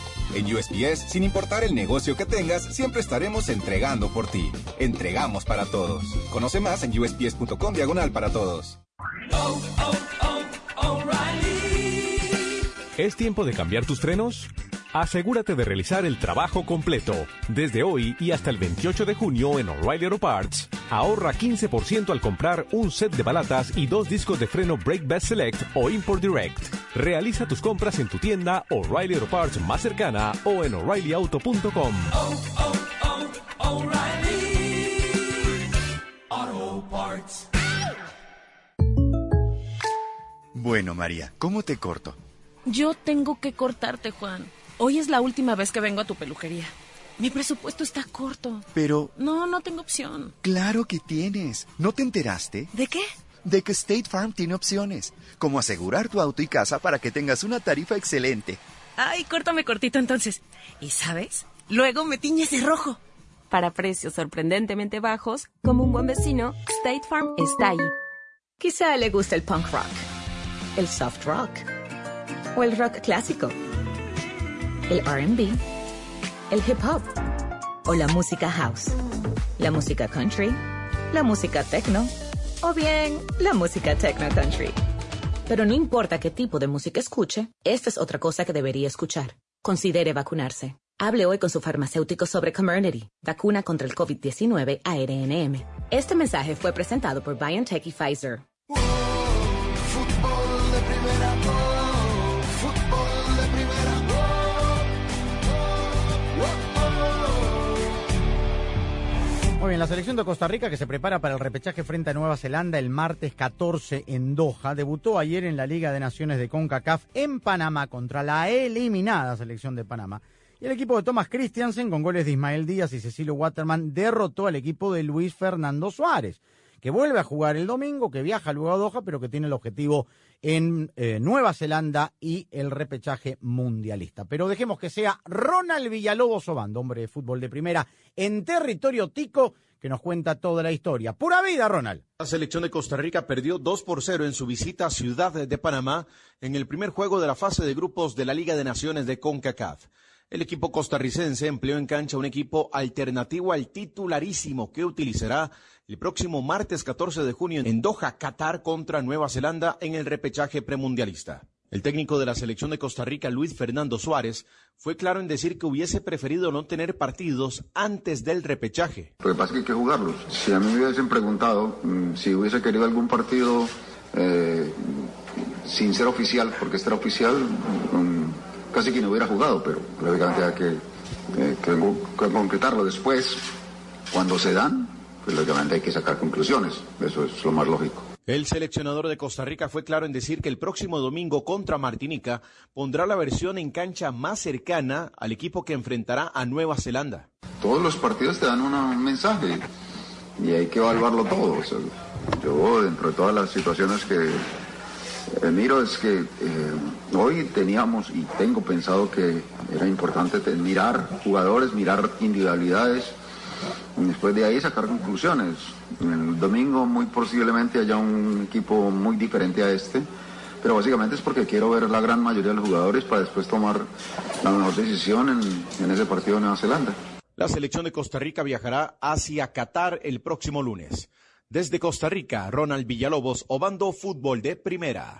En USPS, sin importar el negocio que tengas, siempre estaremos entregando por ti. Entregamos para todos. Conoce más en usps.com diagonal para todos.
¿Es tiempo de cambiar tus frenos? Asegúrate de realizar el trabajo completo. Desde hoy y hasta el 28 de junio en O'Reilly Auto Parts, ahorra 15% al comprar un set de balatas y dos discos de freno Brake Best Select o Import Direct. Realiza tus compras en tu tienda O'Reilly Auto Parts más cercana o en o'ReillyAuto.com.
Bueno, María, ¿cómo te corto?
Yo tengo que cortarte, Juan. Hoy es la última vez que vengo a tu peluquería. Mi presupuesto está corto.
Pero...
No, no tengo opción.
Claro que tienes. ¿No te enteraste?
¿De qué?
De que State Farm tiene opciones, como asegurar tu auto y casa para que tengas una tarifa excelente.
Ay, córtame cortito entonces. ¿Y sabes? Luego me tiñes de rojo.
Para precios sorprendentemente bajos, como un buen vecino, State Farm está ahí.
Quizá le gusta el punk rock, el soft rock o el rock clásico, el RB, el hip hop o la música house, la música country, la música techno o bien la música techno country. Pero no importa qué tipo de música escuche, esta es otra cosa que debería escuchar. Considere vacunarse. Hable hoy con su farmacéutico sobre Comirnaty, vacuna contra el COVID-19 ARNM. Este mensaje fue presentado por BioNTech y Pfizer.
Bien, la selección de Costa Rica que se prepara para el repechaje frente a Nueva Zelanda el martes 14 en Doha, debutó ayer en la Liga de Naciones de CONCACAF en Panamá contra la eliminada selección de Panamá. Y el equipo de Thomas Christiansen, con goles de Ismael Díaz y Cecilio Waterman, derrotó al equipo de Luis Fernando Suárez, que vuelve a jugar el domingo, que viaja luego a Doha, pero que tiene el objetivo en eh, Nueva Zelanda y el repechaje mundialista. Pero dejemos que sea Ronald Villalobos Obando, hombre de fútbol de primera, en territorio tico, que nos cuenta toda la historia. Pura vida, Ronald.
La selección de Costa Rica perdió 2 por 0 en su visita a Ciudad de Panamá en el primer juego de la fase de grupos de la Liga de Naciones de CONCACAF. El equipo costarricense empleó en cancha un equipo alternativo al titularísimo que utilizará el próximo martes 14 de junio en Doha, Qatar contra Nueva Zelanda en el repechaje premundialista. El técnico de la selección de Costa Rica, Luis Fernando Suárez, fue claro en decir que hubiese preferido no tener partidos antes del repechaje.
Lo que pasa es que hay que jugarlos. Si a mí me hubiesen preguntado mm, si hubiese querido algún partido eh, sin ser oficial, porque este oficial, mm, casi que no hubiera jugado, pero lógicamente hay que, eh, que, que concretarlo después. Cuando se dan, pues lógicamente hay que sacar conclusiones. Eso es lo más lógico.
El seleccionador de Costa Rica fue claro en decir que el próximo domingo contra Martinica pondrá la versión en cancha más cercana al equipo que enfrentará a Nueva Zelanda.
Todos los partidos te dan una- un mensaje y hay que evaluarlo todo. O sea, yo, dentro de todas las situaciones que eh, miro, es que eh, hoy teníamos y tengo pensado que era importante te- mirar jugadores, mirar individualidades y después de ahí sacar conclusiones. El domingo muy posiblemente haya un equipo muy diferente a este, pero básicamente es porque quiero ver la gran mayoría de los jugadores para después tomar la mejor decisión en, en ese partido de Nueva Zelanda.
La selección de Costa Rica viajará hacia Qatar el próximo lunes. Desde Costa Rica, Ronald Villalobos, Obando Fútbol de Primera.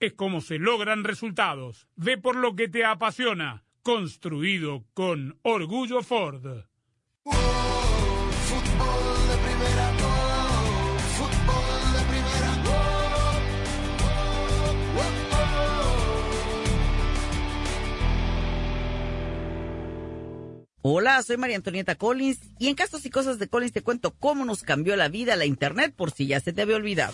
es como se logran resultados. Ve por lo que te apasiona, construido con orgullo Ford.
Hola, soy María Antonieta Collins y en Casos y Cosas de Collins te cuento cómo nos cambió la vida la internet por si ya se te había olvidado.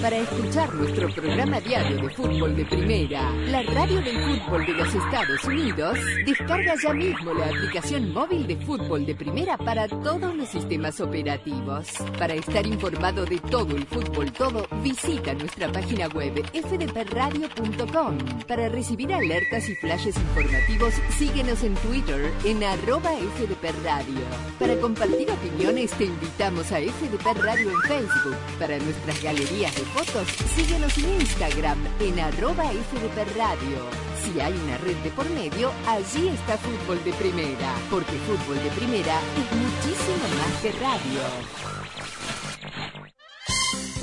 Para escuchar nuestro programa diario de fútbol de primera, la radio del fútbol de los Estados Unidos, descarga ya mismo la aplicación móvil de fútbol de primera para todos los sistemas operativos. Para estar informado de todo el fútbol todo, visita nuestra página web fdpradio.com. Para recibir alertas y flashes informativos, síguenos en Twitter en arroba fdpradio. Para compartir opiniones, te invitamos a FDP Radio en Facebook. Para nuestras galerías de fotos, síguenos en Instagram en arroba FDP Radio. Si hay una red de por medio, allí está Fútbol de Primera, porque Fútbol de Primera es muchísimo más que radio.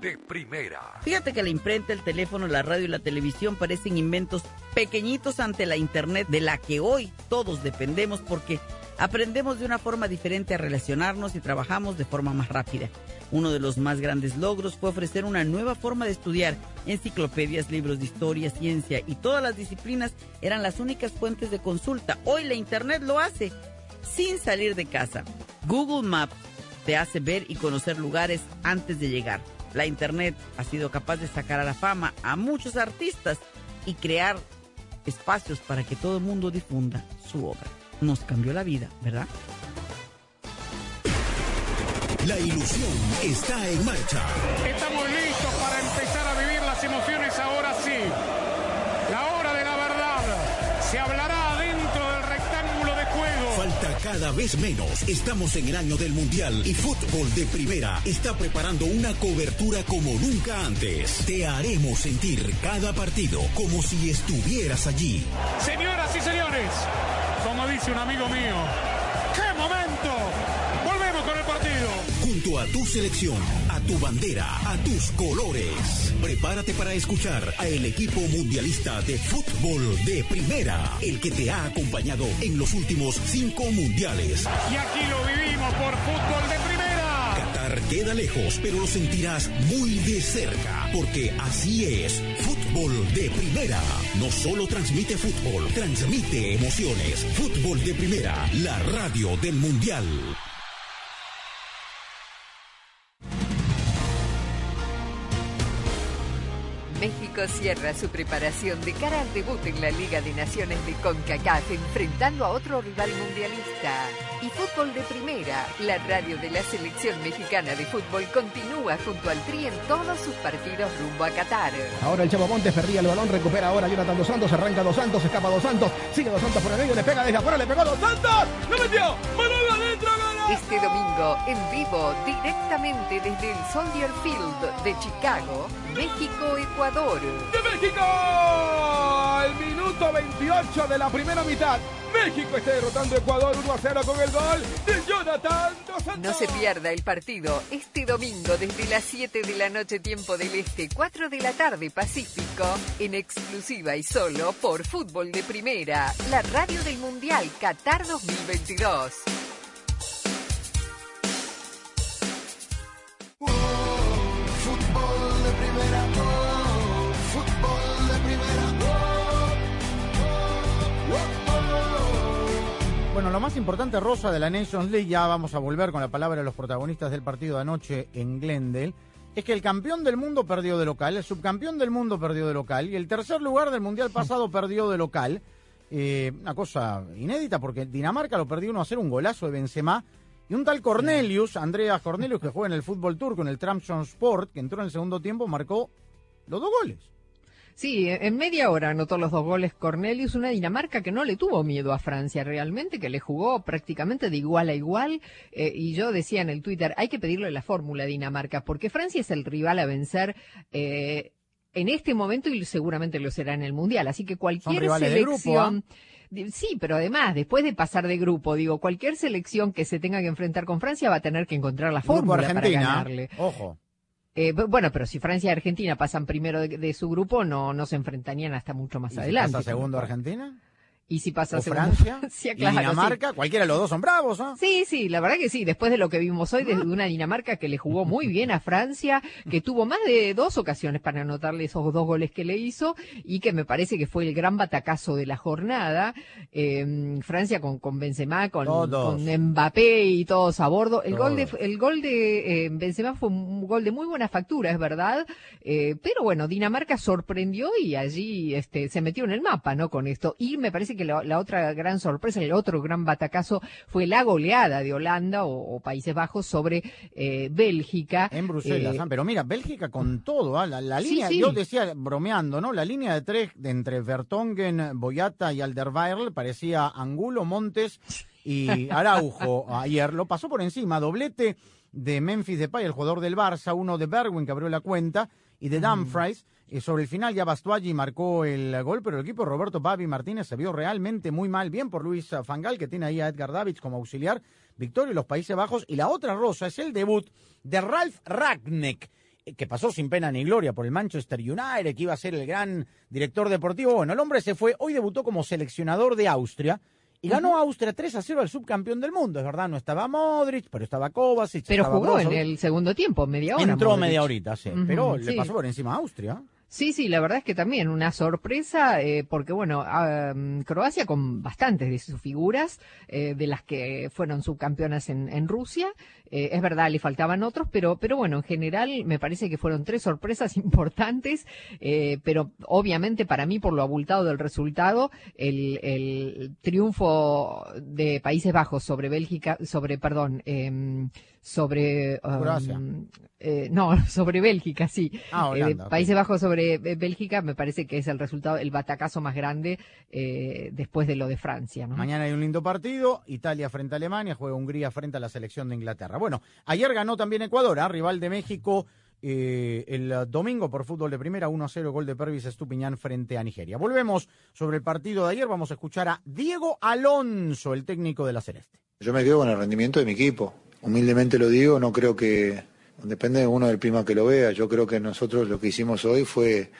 de primera.
Fíjate que la imprenta, el teléfono, la radio y la televisión parecen inventos pequeñitos ante la internet de la que hoy todos dependemos porque Aprendemos de una forma diferente a relacionarnos y trabajamos de forma más rápida. Uno de los más grandes logros fue ofrecer una nueva forma de estudiar. Enciclopedias, libros de historia, ciencia y todas las disciplinas eran las únicas fuentes de consulta. Hoy la Internet lo hace sin salir de casa. Google Maps te hace ver y conocer lugares antes de llegar. La Internet ha sido capaz de sacar a la fama a muchos artistas y crear espacios para que todo el mundo difunda su obra nos cambió la vida, ¿verdad?
La ilusión está en marcha.
Estamos listos para empezar a vivir las emociones ahora sí. La hora de la verdad se hablará
cada vez menos. Estamos en el año del Mundial y Fútbol de Primera está preparando una cobertura como nunca antes. Te haremos sentir cada partido como si estuvieras allí.
Señoras y señores, como dice un amigo mío, ¡qué momento! Volvemos con el partido.
Junto a tu selección, tu bandera, a tus colores. Prepárate para escuchar a el equipo mundialista de fútbol de primera, el que te ha acompañado en los últimos cinco mundiales.
Y aquí lo vivimos por fútbol de primera.
Qatar queda lejos, pero lo sentirás muy de cerca, porque así es. Fútbol de primera. No solo transmite fútbol, transmite emociones. Fútbol de primera, la radio del mundial.
Cierra su preparación de cara al debut en la Liga de Naciones de CONCACAF enfrentando a otro rival mundialista. Y fútbol de primera, la radio de la selección mexicana de fútbol continúa junto al Tri en todos sus partidos rumbo a Qatar.
Ahora el Chavo Montes perdía el balón, recupera ahora Jonathan Dos Santos, arranca Dos Santos, escapa Dos Santos, sigue Dos Santos por el medio, le pega desde afuera, le pegó Dos Santos, ¡lo metió! ¡Manuel adentro!
Este domingo, en vivo, directamente desde el Soldier Field de Chicago, México-Ecuador.
¡De México! El minuto 28 de la primera mitad. México está derrotando a Ecuador 1 a 0 con el gol de Jonathan Dos Santos.
No se pierda el partido este domingo desde las 7 de la noche tiempo del Este, 4 de la tarde Pacífico, en exclusiva y solo por Fútbol de Primera, la radio del Mundial Qatar 2022.
Fútbol de primera, oh, fútbol de primera, oh, oh,
Bueno, lo más importante, Rosa, de la Nations League, ya vamos a volver con la palabra de los protagonistas del partido de anoche en Glendale, es que el campeón del mundo perdió de local, el subcampeón del mundo perdió de local y el tercer lugar del mundial pasado perdió de local. Eh, una cosa inédita porque Dinamarca lo perdió 1 a 0, un golazo de Benzema. Y un tal Cornelius, Andreas Cornelius, que juega en el fútbol turco, en el Sport, que entró en el segundo tiempo, marcó los dos goles.
Sí, en media hora anotó los dos goles Cornelius, una Dinamarca que no le tuvo miedo a Francia realmente, que le jugó prácticamente de igual a igual. eh, y yo decía en el Twitter, hay que pedirle la fórmula a Dinamarca, porque Francia es el rival a vencer. eh, en este momento y seguramente lo será en el Mundial, así que cualquier
rivales de grupo,
selección... Sí, pero además, después de pasar de grupo, digo, cualquier selección que se tenga que enfrentar con Francia va a tener que encontrar la fórmula para ganarle.
ojo.
Eh, bu- bueno, pero si Francia y Argentina pasan primero de, de su grupo, no, no se enfrentarían hasta mucho más
¿Y si
adelante.
pasa segundo Argentina?
Y si pasa
¿O Francia? (laughs)
Sí,
¿Y
claro,
Dinamarca?
sí.
Cualquiera de los dos son bravos, ¿ah?
Sí, sí, la verdad que sí. Después de lo que vimos hoy, desde una Dinamarca que le jugó muy bien a Francia, que tuvo más de dos ocasiones para anotarle esos dos goles que le hizo y que me parece que fue el gran batacazo de la jornada. Eh, Francia con, con Benzema, con, Mbappé y todos a bordo. El gol de, el gol de eh, Benzema fue un gol de muy buena factura, es verdad. Eh, pero bueno, Dinamarca sorprendió y allí este, se metió en el mapa, ¿no? Con esto. Y me parece que la, la otra gran sorpresa, el otro gran batacazo fue la goleada de Holanda o, o Países Bajos sobre eh, Bélgica.
En Bruselas,
Eh,
pero mira, Bélgica con todo, ah, la, línea,
sí.
yo decía bromeando, ¿no? La línea de tres de entre Vertonghen, Boyata y Alderweireld parecía Angulo, Montes y Araujo (laughs) ayer. Lo pasó por encima, doblete de Memphis Depay, el jugador del Barça, uno de Berwin que abrió la cuenta y de Dumfries. Eh, sobre el final ya Bastuaggi marcó el gol, pero el equipo de Roberto Babi Martínez se vio realmente muy mal. Bien por Luis Fangal, que tiene ahí a Edgar Davids como auxiliar. Victoria y los Países Bajos. Y la otra rosa es el debut de Ralf Ragnek, eh, que pasó sin pena ni gloria por el Manchester United, que iba a ser el gran director deportivo. Bueno, el hombre se fue, hoy debutó como seleccionador de Austria Y ganó Austria 3 a 0 al subcampeón del mundo, es verdad, no estaba Modric, pero estaba Kovacic.
Pero
estaba
jugó en
Brozovic.
el segundo tiempo, media hora.
Entró
Modric.
media horita, sí,
Ujú,
pero le
sí.
pasó por encima a Austria.
Sí, sí, la verdad es que también una sorpresa, eh, porque bueno, ah, mm, Croacia con bastantes de sus figuras, eh, de las que fueron subcampeonas en, Rusia, eh, es verdad, le faltaban otros, pero, pero bueno, en general me parece que fueron tres sorpresas (laughs) importantes, pero obviamente para mí, por lo abultado del resultado, el, el triunfo de Países Bajos sobre Bélgica, sobre, perdón, em, sobre... um, eh, no, (laughs) sobre Bélgica, sí.
Ah,
Eh,
Holanda.
Países Bajos sobre eh, Bélgica me parece que es el resultado, el batacazo más grande eh, después de lo de Francia, ¿no?
Mañana hay un lindo partido, Italia frente a Alemania, juega Hungría frente a la selección de Inglaterra. Bueno, ayer ganó también Ecuador, ¿ah? rival de México, eh, el domingo por fútbol de primera, 1 a 0, gol de Pervis Estupiñán frente a Nigeria. Volvemos sobre el partido de ayer, vamos a escuchar a Diego Alonso, el técnico de la Celeste.
Yo me quedo con el rendimiento de mi equipo. Humildemente lo digo, no creo que. Depende de uno del prima que lo vea. Yo creo que nosotros lo que hicimos hoy fue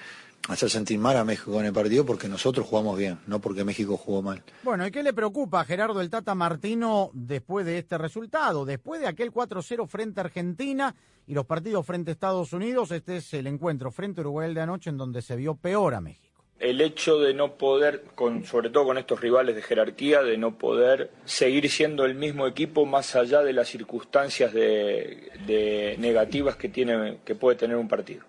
hacer sentir mal a México en el partido porque nosotros jugamos bien, no porque México jugó mal.
Bueno, ¿y qué le preocupa a Gerardo el Tata Martino después de este resultado? Después de aquel 4-0 frente a Argentina y los partidos frente a Estados Unidos, este es el encuentro frente a Uruguay de anoche en donde se vio peor a México.
El hecho de no poder, con, sobre todo con estos rivales de jerarquía, de no poder seguir siendo el mismo equipo más allá de las circunstancias de, de negativas que, tiene, que puede tener un partido.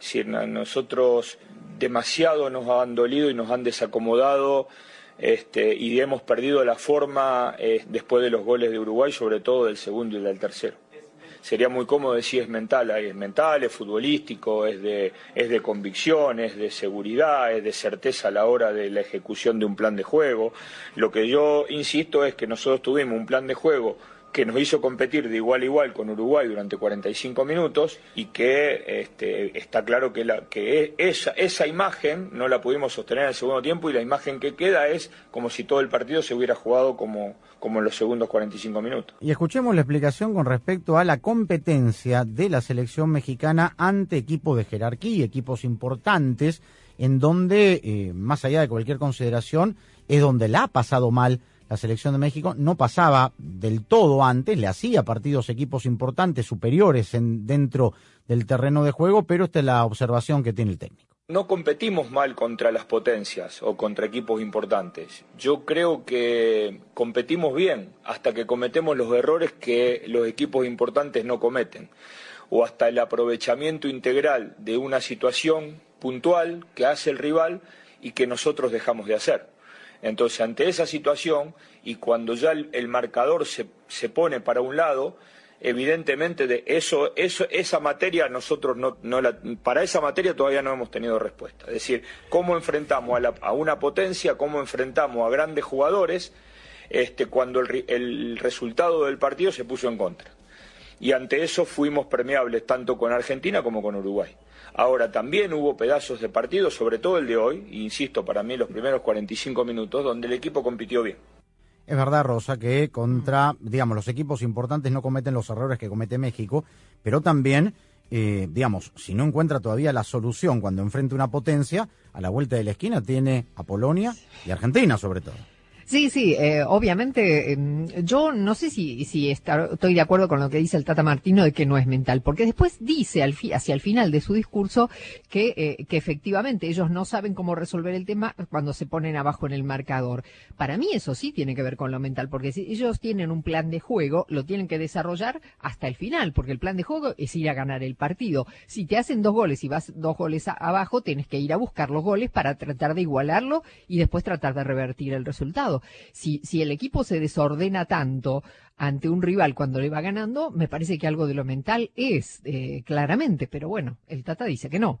Decir, na- nosotros demasiado nos han dolido y nos han desacomodado este, y hemos perdido la forma eh, después de los goles de Uruguay, sobre todo del segundo y del tercero sería muy cómodo decir es mental, es mental, es futbolístico, es de, es de convicción, es de seguridad, es de certeza a la hora de la ejecución de un plan de juego. Lo que yo insisto es que nosotros tuvimos un plan de juego que nos hizo competir de igual a igual con Uruguay durante 45 minutos y que este, está claro que, que esa, imagen no la pudimos sostener en el segundo tiempo y la imagen que queda es como si todo el partido se hubiera jugado como, como en los segundos 45 minutos.
Y escuchemos la explicación con respecto a la competencia de la selección mexicana ante equipos de jerarquía, equipos importantes, en donde, eh, más allá de cualquier consideración, es donde la ha pasado mal la selección de México. No pasaba del todo antes, le hacía partidos equipos importantes, superiores en, dentro del terreno de juego, pero esta es la observación que tiene el técnico.
No competimos mal contra las potencias o contra equipos importantes. Yo creo que competimos bien hasta que cometemos los errores que los equipos importantes no cometen o hasta el aprovechamiento integral de una situación puntual que hace el rival y que nosotros dejamos de hacer. Entonces, ante esa situación y cuando ya el, marcador se, se pone para un lado, evidentemente de eso, eso, esa materia nosotros no, no para esa materia todavía no hemos tenido respuesta. Es decir, cómo enfrentamos a, la- a una potencia, cómo enfrentamos a grandes jugadores, este, cuando el, el resultado del partido se puso en contra. Y ante eso fuimos permeables tanto con Argentina como con Uruguay. Ahora también hubo pedazos de partido, sobre todo el de hoy, insisto, para mí los primeros 45 minutos, donde el equipo compitió bien.
Es verdad, Rosa, que contra, digamos, los equipos importantes no cometen los errores que comete México, pero también, eh, digamos, si no encuentra todavía la solución cuando enfrenta una potencia, a la vuelta de la esquina tiene a Polonia y Argentina, sobre todo.
Sí, sí, eh, obviamente em, yo no sé si, si estoy de acuerdo con lo que dice el Tata Martino de que no es mental, porque después dice al fi- hacia el final de su discurso que, eh, que efectivamente ellos no saben cómo resolver el tema cuando se ponen abajo en el marcador. Para mí eso sí tiene que ver con lo mental, porque si ellos tienen un plan de juego, lo tienen que desarrollar hasta el final, porque el plan de juego es ir a ganar el partido. Si te hacen dos goles y vas dos goles a- abajo, tienes que ir a buscar los goles para tratar de igualarlo y después tratar de revertir el resultado. Si, el equipo se desordena tanto ante un rival cuando le va ganando, me parece que algo de lo mental es, eh, claramente, pero bueno, el Tata dice que no.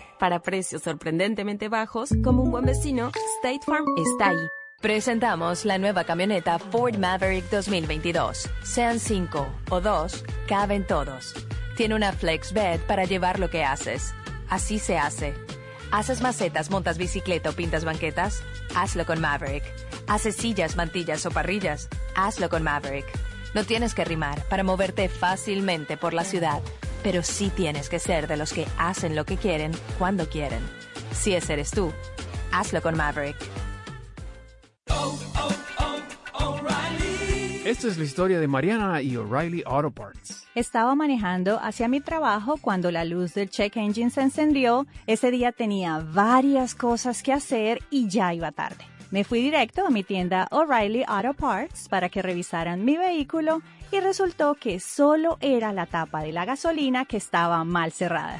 Para precios sorprendentemente bajos, como un buen vecino, State Farm está ahí. Presentamos la nueva camioneta Ford Maverick 2022. Sean 5 o 2, caben todos. Tiene una flex bed para llevar lo que haces. Así se hace. ¿Haces macetas, montas bicicleta o pintas banquetas? Hazlo con Maverick. ¿Haces sillas, mantillas o parrillas? Hazlo con Maverick. No tienes que rimar para moverte fácilmente por la ciudad, pero sí tienes que ser de los que hacen lo que quieren cuando quieren. Si ese eres tú, hazlo con Maverick.
Esta es la historia de Mariana y O'Reilly Auto Parts.
Estaba manejando hacia mi trabajo cuando la luz del check engine se encendió. Ese día tenía varias cosas que hacer y ya iba tarde. Me fui directo a mi tienda O'Reilly Auto Parts para que revisaran mi vehículo y resultó que solo era la tapa de la gasolina que estaba mal cerrada.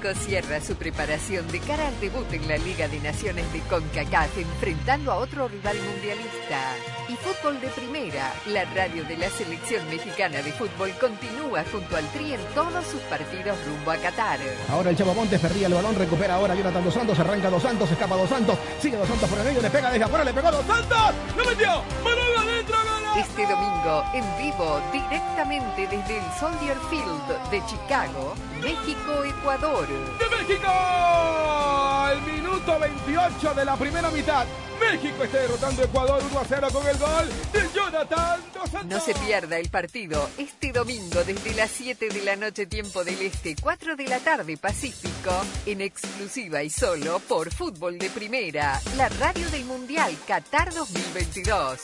Cierra su preparación de cara al debut en la Liga de Naciones de CONCACAF enfrentando a otro rival mundialista. Y fútbol de primera, la radio de la selección mexicana de fútbol continúa junto al Tri en todos sus partidos rumbo a Qatar.
Ahora el Chavo Montes perdía el balón, recupera ahora Jonathan Dos Santos, arranca Dos Santos, escapa Dos Santos, sigue Dos Santos por el medio, le pega desde afuera, le pegó Dos Santos, ¡lo metió! ¡Balón adentro!
Este domingo, en vivo, directamente desde el Soldier Field de Chicago, México-Ecuador.
¡De México! Al minuto 28 de la primera mitad, México está derrotando a Ecuador 1 a 0 con el gol de Jonathan Dos Santos.
No se pierda el partido este domingo desde las 7 de la noche tiempo del Este, 4 de la tarde Pacífico, en exclusiva y solo por Fútbol de Primera, la radio del Mundial Qatar 2022.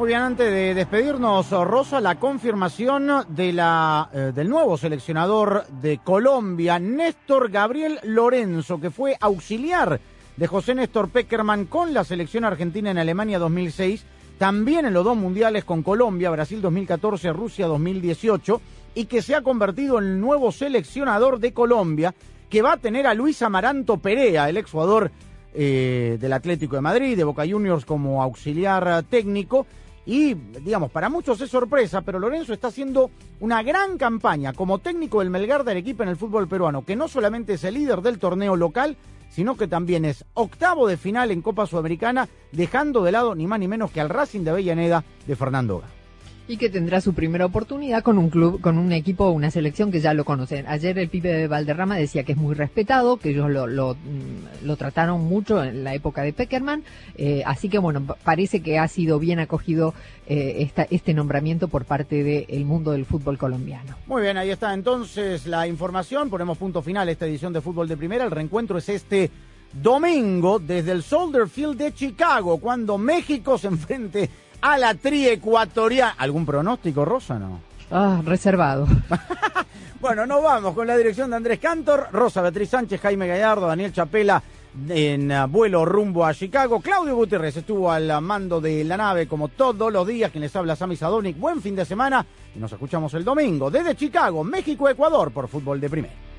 Muy bien, antes de despedirnos, Rosa, la confirmación de la, eh, del nuevo seleccionador de Colombia, Néstor Gabriel Lorenzo, que fue auxiliar de José Néstor Peckerman con la selección argentina en Alemania 2006, también en los dos mundiales con Colombia, Brasil 2014, Rusia 2018, y que se ha convertido en el nuevo seleccionador de Colombia que va a tener a Luis Amaranto Perea, el exjugador eh, del Atlético de Madrid, de Boca Juniors como auxiliar técnico. Y, digamos, para muchos es sorpresa, pero Lorenzo está haciendo una gran campaña como técnico del Melgar de Arequipa en el fútbol peruano, que no solamente es el líder del torneo local, sino que también es octavo de final en Copa Sudamericana, dejando de lado ni más ni menos que al Racing de Avellaneda de Fernando
y que tendrá su primera oportunidad con un club, con un equipo, una selección que ya lo conocen. Ayer el pibe de Valderrama decía que es muy respetado, que ellos lo, lo, mm, trataron mucho en la época de Peckerman, eh, así que bueno, parece que ha sido bien acogido eh, este nombramiento por parte del mundo del fútbol colombiano.
Muy bien, ahí está entonces la información, ponemos punto final a esta edición de Fútbol de Primera, el reencuentro es este domingo desde el Soldier Field de Chicago, cuando México se (laughs) enfrente a la tri ecuatoriana. ¿Algún pronóstico, Rosa, no?
Ah, reservado. (laughs)
bueno, nos vamos con la dirección de Andrés Cantor, Rosa Beatriz Sánchez, Jaime Gallardo, Daniel Chapela en vuelo rumbo a Chicago. Claudio Gutiérrez estuvo al mando de la nave como todos los días. Quien les habla, Sami Sadonic. Buen fin de semana y nos escuchamos el domingo desde Chicago, México, Ecuador por Fútbol de Primera.